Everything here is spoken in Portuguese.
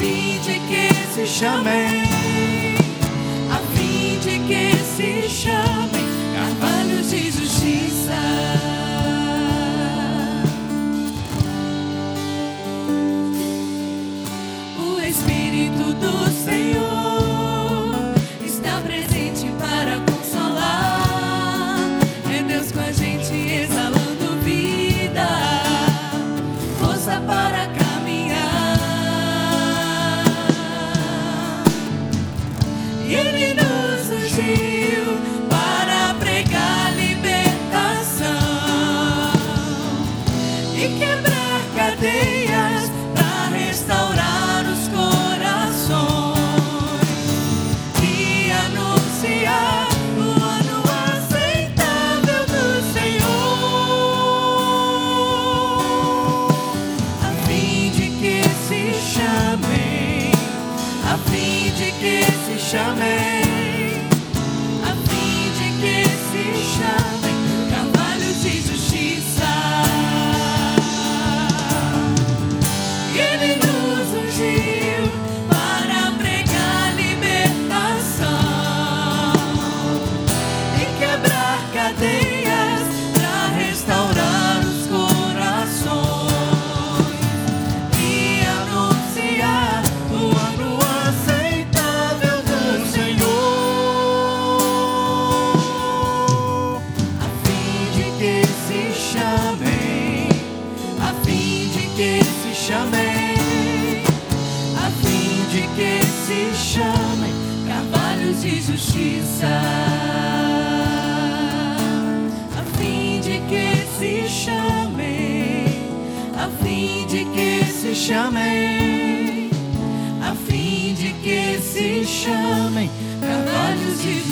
a fim de que se chamem, de que se chamem, se chamem carvalhos de justiça, a fim de que se chamem, a fim de que se chamem, a fim de que se chamem carvalhos de justiça.